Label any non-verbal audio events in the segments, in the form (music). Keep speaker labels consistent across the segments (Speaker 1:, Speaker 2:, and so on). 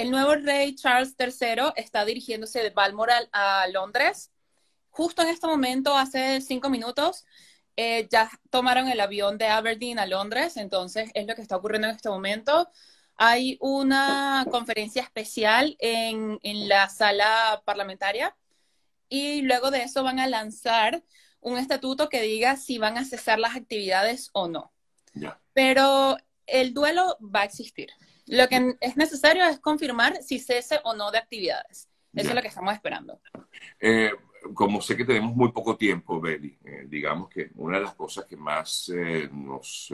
Speaker 1: el nuevo rey Charles III está dirigiéndose de Balmoral a Londres. Justo en este momento, hace cinco minutos, eh, ya tomaron el avión de Aberdeen a Londres, entonces es lo que está ocurriendo en este momento. Hay una conferencia especial en, en la sala parlamentaria y luego de eso van a lanzar un estatuto que diga si van a cesar las actividades o no. Pero el duelo va a existir. Lo que es necesario es confirmar si cese o no de actividades. Eso es lo que estamos esperando.
Speaker 2: Eh, como sé que tenemos muy poco tiempo, Beli, eh, digamos que una de las cosas que más eh, nos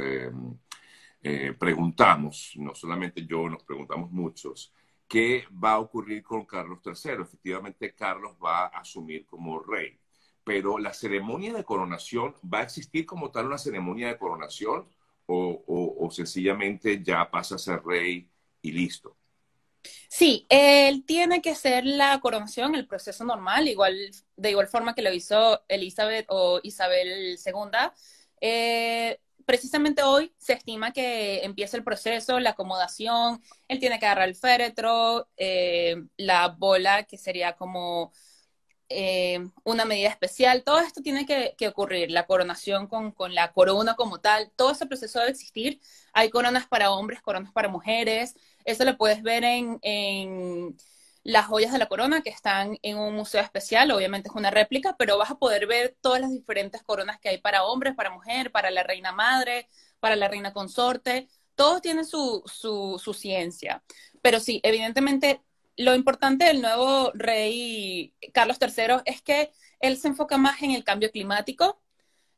Speaker 2: preguntamos, no solamente yo, nos preguntamos muchos, ¿qué va a ocurrir con Carlos III? Efectivamente, Carlos va a asumir como rey, pero la ceremonia de coronación, ¿va a existir como tal una ceremonia de coronación o, sencillamente ya pasa a ser rey y listo?
Speaker 1: Sí, él tiene que ser la coronación, el proceso normal, igual, de igual forma que lo hizo Elizabeth o Isabel II. Eh, precisamente hoy se estima que empieza el proceso, la acomodación, él tiene que agarrar el féretro, eh, la bola, que sería como eh, una medida especial, todo esto tiene que, ocurrir, la coronación con, la corona como tal, todo ese proceso debe existir. Hay coronas para hombres, coronas para mujeres, eso lo puedes ver en, las joyas de la corona que están en un museo especial, obviamente es una réplica, pero vas a poder ver todas las diferentes coronas que hay para hombres, para mujer, para la reina madre, para la reina consorte, todos tienen su, su, su ciencia. Pero sí, evidentemente lo importante del nuevo rey Carlos III es que él se enfoca más en el cambio climático.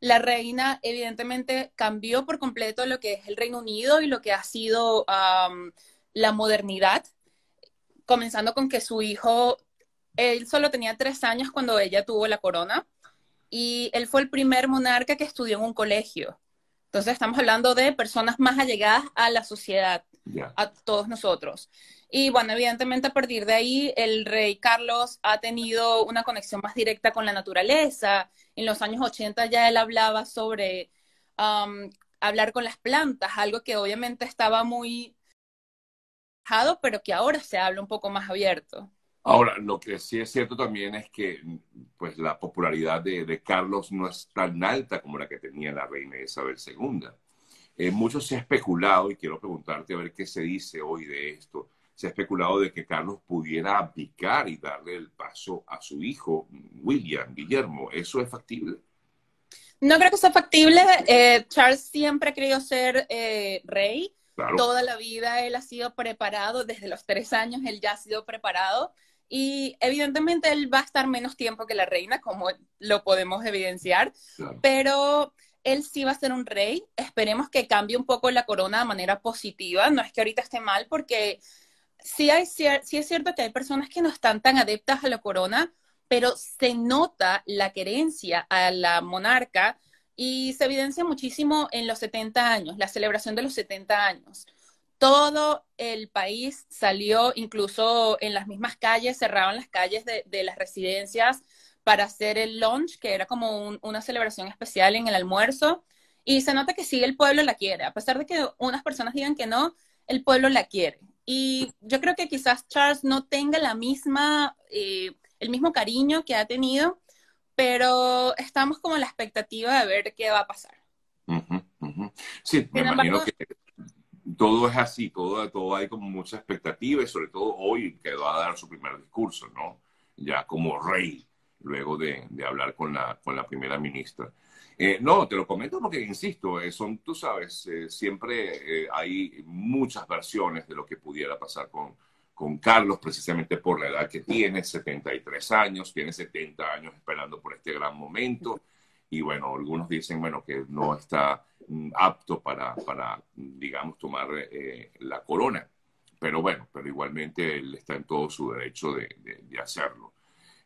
Speaker 1: La reina evidentemente cambió por completo lo que es el Reino Unido y lo que ha sido la modernidad, comenzando con que su hijo, él solo tenía tres años cuando ella tuvo la corona y él fue el primer monarca que estudió en un colegio. Entonces estamos hablando de personas más allegadas a la sociedad, a todos nosotros. Y bueno, evidentemente a partir de ahí el rey Carlos ha tenido una conexión más directa con la naturaleza. En los años 80 ya él hablaba sobre um, hablar con las plantas, algo que obviamente estaba muy pero que ahora se habla un poco más abierto.
Speaker 2: Ahora, lo que sí es cierto también es que pues, la popularidad de, Carlos no es tan alta como la que tenía la reina Isabel II. Eh, mucho se ha especulado, y quiero preguntarte a ver qué se dice hoy de esto, se ha especulado de que Carlos pudiera abdicar y darle el paso a su hijo, William, Guillermo. ¿Eso es factible?
Speaker 1: No creo que sea factible. Eh, Charles siempre ha querido ser eh, rey. Toda la vida él ha sido preparado, desde los tres años él ya ha sido preparado. Y evidentemente él va a estar menos tiempo que la reina, como lo podemos evidenciar, pero él sí va a ser un rey. Esperemos que cambie un poco la corona de manera positiva. No es que ahorita esté mal, porque sí, es cierto que hay personas que no están tan adeptas a la corona, pero se nota la querencia a la monarca y se evidencia muchísimo en los 70 años, la celebración de los 70 años. Todo el país salió, incluso en las mismas calles, cerraban las calles de, las residencias para hacer el lunch, que era como una celebración especial en el almuerzo. Y se nota que sí, el pueblo la quiere. A pesar de que unas personas digan que no, el pueblo la quiere. Y yo creo que quizás Charles no tenga la misma, eh, el mismo cariño que ha tenido, pero estamos como en la expectativa de ver qué va a pasar.
Speaker 2: Sí, me imagino que todo es así, todo, todo hay como mucha expectativa y sobre todo hoy que va a dar su primer discurso, ¿no? Ya como rey, luego de, hablar con la, con la primera ministra. Eh, no, te lo comento porque, insisto, eh, son, tú sabes, eh, siempre hay muchas versiones de lo que pudiera pasar con, con Carlos, precisamente por la edad que tiene, 73 años, tiene 70 años esperando por este gran momento. Y bueno, algunos dicen, bueno, que no está mm, apto para, para digamos, tomar la corona. Pero bueno, pero igualmente él está en todo su derecho de, de hacerlo.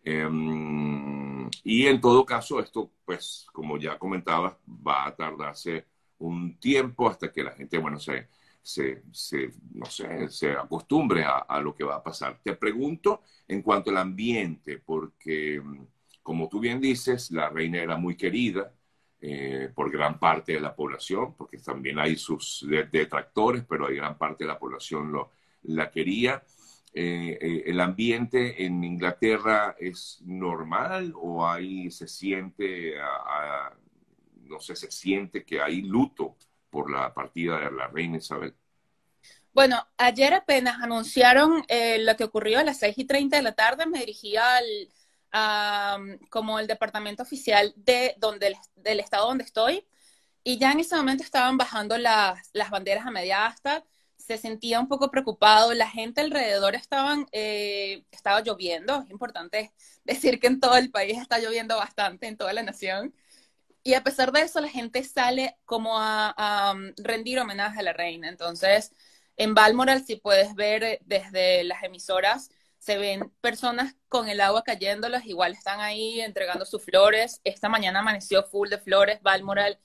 Speaker 2: Em, y en todo caso, esto, pues, como ya comentaba, va a tardarse un tiempo hasta que la gente, bueno, se, se, no sé, se acostumbre a, lo que va a pasar. Te pregunto en cuanto al ambiente, porque, como tú bien dices, la reina era muy querida eh, por gran parte de la población, porque también hay sus detractores, pero hay gran parte de la población lo, la quería. Eh, eh, ¿el ambiente en Inglaterra es normal o ahí se siente, no sé, se siente que hay luto por la partida de la reina Isabel?
Speaker 1: Bueno, ayer apenas anunciaron eh, lo que ocurrió a las 6 y 30 de la tarde, me dirigí al, como el departamento oficial de donde, del estado donde estoy, y ya en ese momento estaban bajando las, las banderas a media asta, se sentía un poco preocupado, la gente alrededor estaban, eh, estaba lloviendo, es importante (laughs) decir que en todo el país está lloviendo bastante, en toda la nación, y a pesar de eso la gente sale como a, a rendir homenaje a la reina, entonces en Balmoral, si puedes ver eh, desde las emisoras, se ven personas con el agua cayéndolas, igual están ahí entregando sus flores. Esta mañana amaneció full de flores, Balmoral.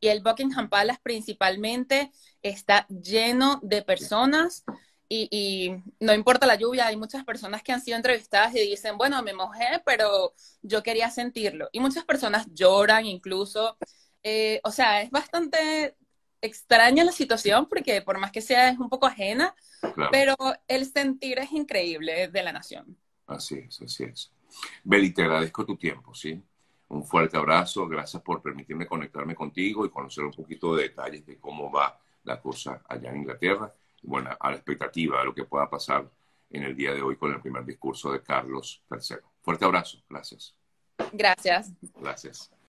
Speaker 1: Y el Buckingham Palace principalmente está lleno de personas y, no importa la lluvia, hay muchas personas que han sido entrevistadas y dicen, bueno, me mojé, pero yo quería sentirlo. Y muchas personas lloran incluso. Eh, o sea, es bastante extraña la situación porque por más que sea es un poco ajena, pero el sentir es increíble de la nación.
Speaker 2: Así es, así es. Beli, te agradezco tu tiempo, ¿sí? Un fuerte abrazo, gracias por permitirme conectarme contigo y conocer un poquito de detalles de cómo va la cosa allá en Inglaterra. Y bueno, a la expectativa de lo que pueda pasar en el día de hoy con el primer discurso de Carlos III. Fuerte abrazo, gracias.
Speaker 1: Gracias.
Speaker 2: Gracias.